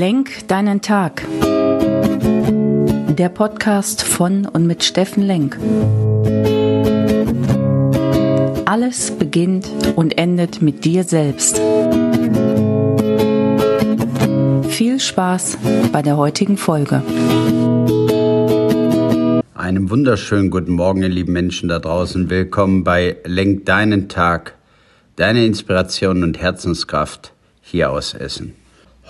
Lenk deinen Tag. Der Podcast von und mit Steffen Lenk. Alles beginnt und endet mit dir selbst. Viel Spaß bei der heutigen Folge. Einen wunderschönen guten Morgen, ihr lieben Menschen da draußen. Willkommen bei Lenk deinen Tag, deine Inspiration und Herzenskraft hier aus Essen.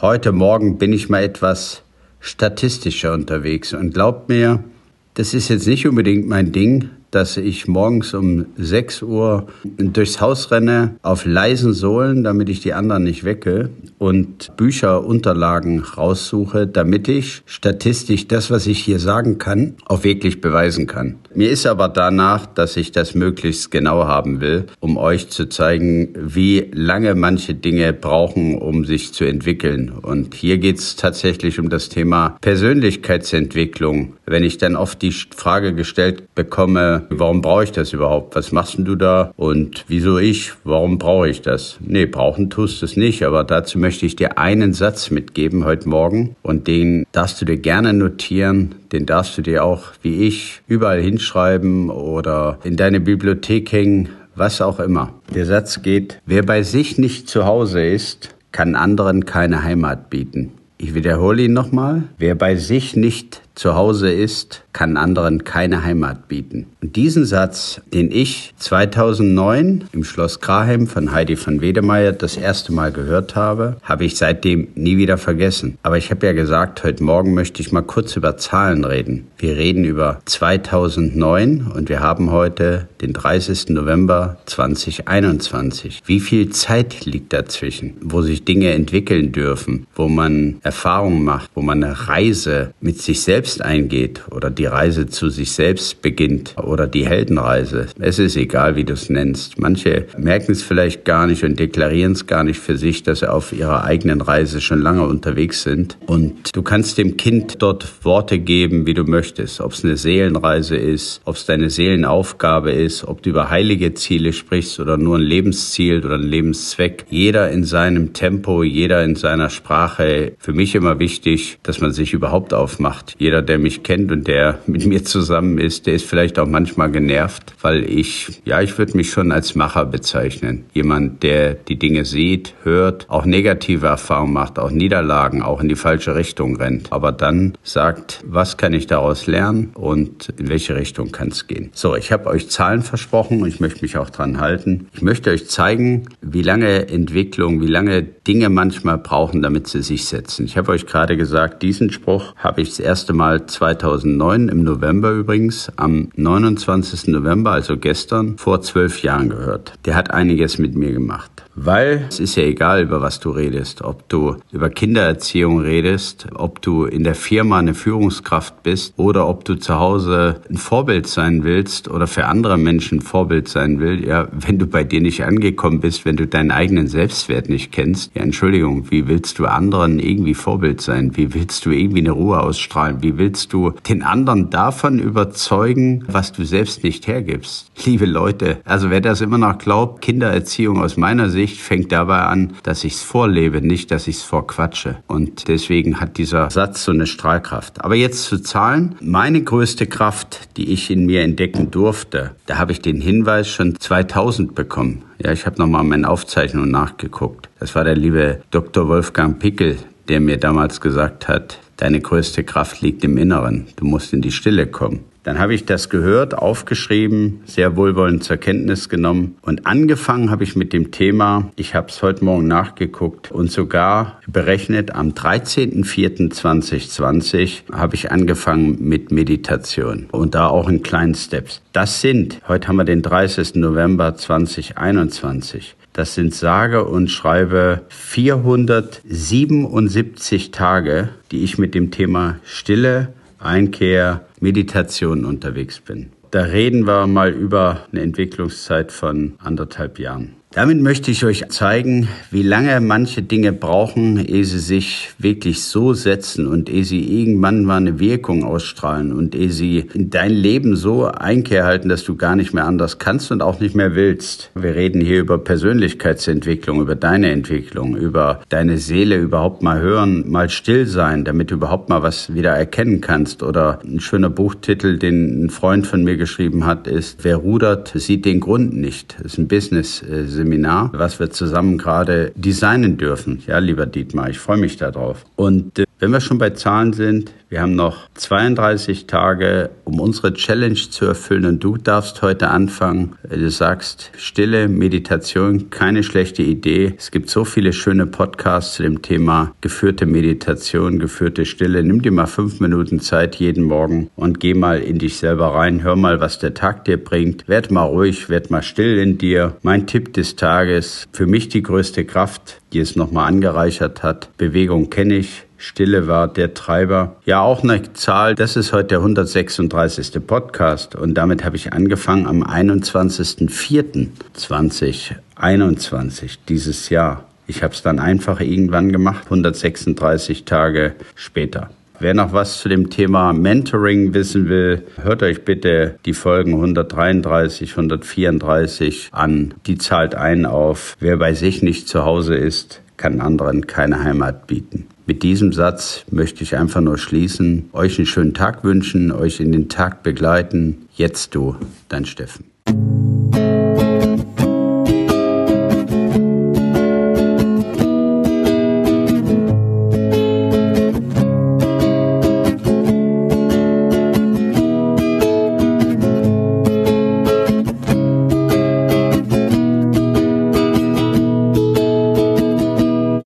Heute Morgen bin ich mal etwas statistischer unterwegs und glaubt mir, das ist jetzt nicht unbedingt mein Ding, dass ich morgens um 6 Uhr durchs Haus renne auf leisen Sohlen, damit ich die anderen nicht wecke und Bücherunterlagen raussuche, damit ich statistisch das, was ich hier sagen kann, auch wirklich beweisen kann. Mir ist aber danach, dass ich das möglichst genau haben will, um euch zu zeigen, wie lange manche Dinge brauchen, um sich zu entwickeln. Und hier geht es tatsächlich um das Thema Persönlichkeitsentwicklung. Wenn ich dann oft die Frage gestellt bekomme, warum brauche ich das überhaupt? Was machst du da? Und wieso ich? Warum brauche ich das? Nee, brauchen tust du es nicht, aber dazu möchte ich dir einen Satz mitgeben heute Morgen und den darfst du dir gerne notieren, den darfst du dir auch, wie ich, überall hinschreiben oder in deine Bibliothek hängen, was auch immer. Der Satz geht, wer bei sich nicht zu Hause ist, kann anderen keine Heimat bieten. Ich wiederhole ihn nochmal. Wer bei sich nicht zu Hause ist, kann anderen keine Heimat bieten. Und diesen Satz, den ich 2009 im Schloss Graheim von Heidi von Wedemeyer das erste Mal gehört habe, habe ich seitdem nie wieder vergessen. Aber ich habe ja gesagt, heute Morgen möchte ich mal kurz über Zahlen reden. Wir reden über 2009 und wir haben heute den 30. November 2021. Wie viel Zeit liegt dazwischen, wo sich Dinge entwickeln dürfen, wo man Erfahrungen macht, wo man eine Reise mit sich selbst selbst eingeht oder die Reise zu sich selbst beginnt oder die Heldenreise. Es ist egal, wie du es nennst. Manche merken es vielleicht gar nicht und deklarieren es gar nicht für sich, dass sie auf ihrer eigenen Reise schon lange unterwegs sind. Und du kannst dem Kind dort Worte geben, wie du möchtest. Ob es eine Seelenreise ist, ob es deine Seelenaufgabe ist, ob du über heilige Ziele sprichst oder nur ein Lebensziel oder ein Lebenszweck. Jeder in seinem Tempo, jeder in seiner Sprache. Für mich immer wichtig, dass man sich überhaupt aufmacht. Jeder jeder, der mich kennt und der mit mir zusammen ist, der ist vielleicht auch manchmal genervt, weil ich, ja, ich würde mich schon als Macher bezeichnen. Jemand, der die Dinge sieht, hört, auch negative Erfahrungen macht, auch Niederlagen, auch in die falsche Richtung rennt. Aber dann sagt, was kann ich daraus lernen und in welche Richtung kann es gehen. So, ich habe euch Zahlen versprochen und ich möchte mich auch dran halten. Ich möchte euch zeigen, wie lange Entwicklung, wie lange Dinge manchmal brauchen, damit sie sich setzen. Ich habe euch gerade gesagt, diesen Spruch habe ich das erste Mal Mal 2009 im November übrigens, am 29. November, also gestern, vor zwölf Jahren gehört. Der hat einiges mit mir gemacht. Weil es ist ja egal, über was du redest, ob du über Kindererziehung redest, ob du in der Firma eine Führungskraft bist oder ob du zu Hause ein Vorbild sein willst oder für andere Menschen ein Vorbild sein willst. Ja, wenn du bei dir nicht angekommen bist, wenn du deinen eigenen Selbstwert nicht kennst, ja, Entschuldigung, wie willst du anderen irgendwie Vorbild sein? Wie willst du irgendwie eine Ruhe ausstrahlen? Wie willst du den anderen davon überzeugen, was du selbst nicht hergibst? Liebe Leute, also wer das immer noch glaubt, Kindererziehung aus meiner Sicht Sicht fängt dabei an, dass ich es vorlebe, nicht, dass ich es vorquatsche. Und deswegen hat dieser Satz so eine Strahlkraft. Aber jetzt zu Zahlen. Meine größte Kraft, die ich in mir entdecken durfte, da habe ich den Hinweis schon 2000 bekommen. Ja, ich habe nochmal meine Aufzeichnung nachgeguckt. Das war der liebe Dr. Wolfgang Pickel, der mir damals gesagt hat, deine größte Kraft liegt im Inneren. Du musst in die Stille kommen. Dann habe ich das gehört, aufgeschrieben, sehr wohlwollend zur Kenntnis genommen und angefangen habe ich mit dem Thema, ich habe es heute Morgen nachgeguckt und sogar berechnet, am 13.04.2020 habe ich angefangen mit Meditation und da auch in kleinen Steps. Das sind, heute haben wir den 30. November 2021, das sind sage und schreibe 477 Tage, die ich mit dem Thema Stille, Einkehr, Meditation unterwegs bin. Da reden wir mal über eine Entwicklungszeit von anderthalb Jahren. Damit möchte ich euch zeigen, wie lange manche Dinge brauchen, ehe sie sich wirklich so setzen und ehe sie irgendwann mal eine Wirkung ausstrahlen und ehe sie in dein Leben so Einkehr halten, dass du gar nicht mehr anders kannst und auch nicht mehr willst. Wir reden hier über Persönlichkeitsentwicklung, über deine Entwicklung, über deine Seele überhaupt mal hören, mal still sein, damit du überhaupt mal was wieder erkennen kannst. Oder ein schöner Buchtitel, den ein Freund von mir geschrieben hat, ist, wer rudert, sieht den Grund nicht. Das ist ein Business äh, Seminar, was wir zusammen gerade designen dürfen. Ja, lieber Dietmar, ich freue mich darauf. Und äh, wenn wir schon bei Zahlen sind, wir haben noch 32 Tage, um unsere Challenge zu erfüllen und du darfst heute anfangen. Du sagst, stille Meditation, keine schlechte Idee. Es gibt so viele schöne Podcasts zu dem Thema geführte Meditation, geführte Stille. Nimm dir mal fünf Minuten Zeit jeden Morgen und geh mal in dich selber rein. Hör mal, was der Tag dir bringt. Werd mal ruhig, werd mal still in dir. Mein Tipp des Tages, für mich die größte Kraft, die es nochmal angereichert hat. Bewegung kenne ich. Stille war der Treiber. Ja, auch eine Zahl, das ist heute der 136. Podcast und damit habe ich angefangen am 21.04.2021 dieses Jahr. Ich habe es dann einfach irgendwann gemacht, 136 Tage später. Wer noch was zu dem Thema Mentoring wissen will, hört euch bitte die Folgen 133, 134 an. Die zahlt ein auf, wer bei sich nicht zu Hause ist, kann anderen keine Heimat bieten. Mit diesem Satz möchte ich einfach nur schließen, euch einen schönen Tag wünschen, euch in den Tag begleiten. Jetzt du, dein Steffen.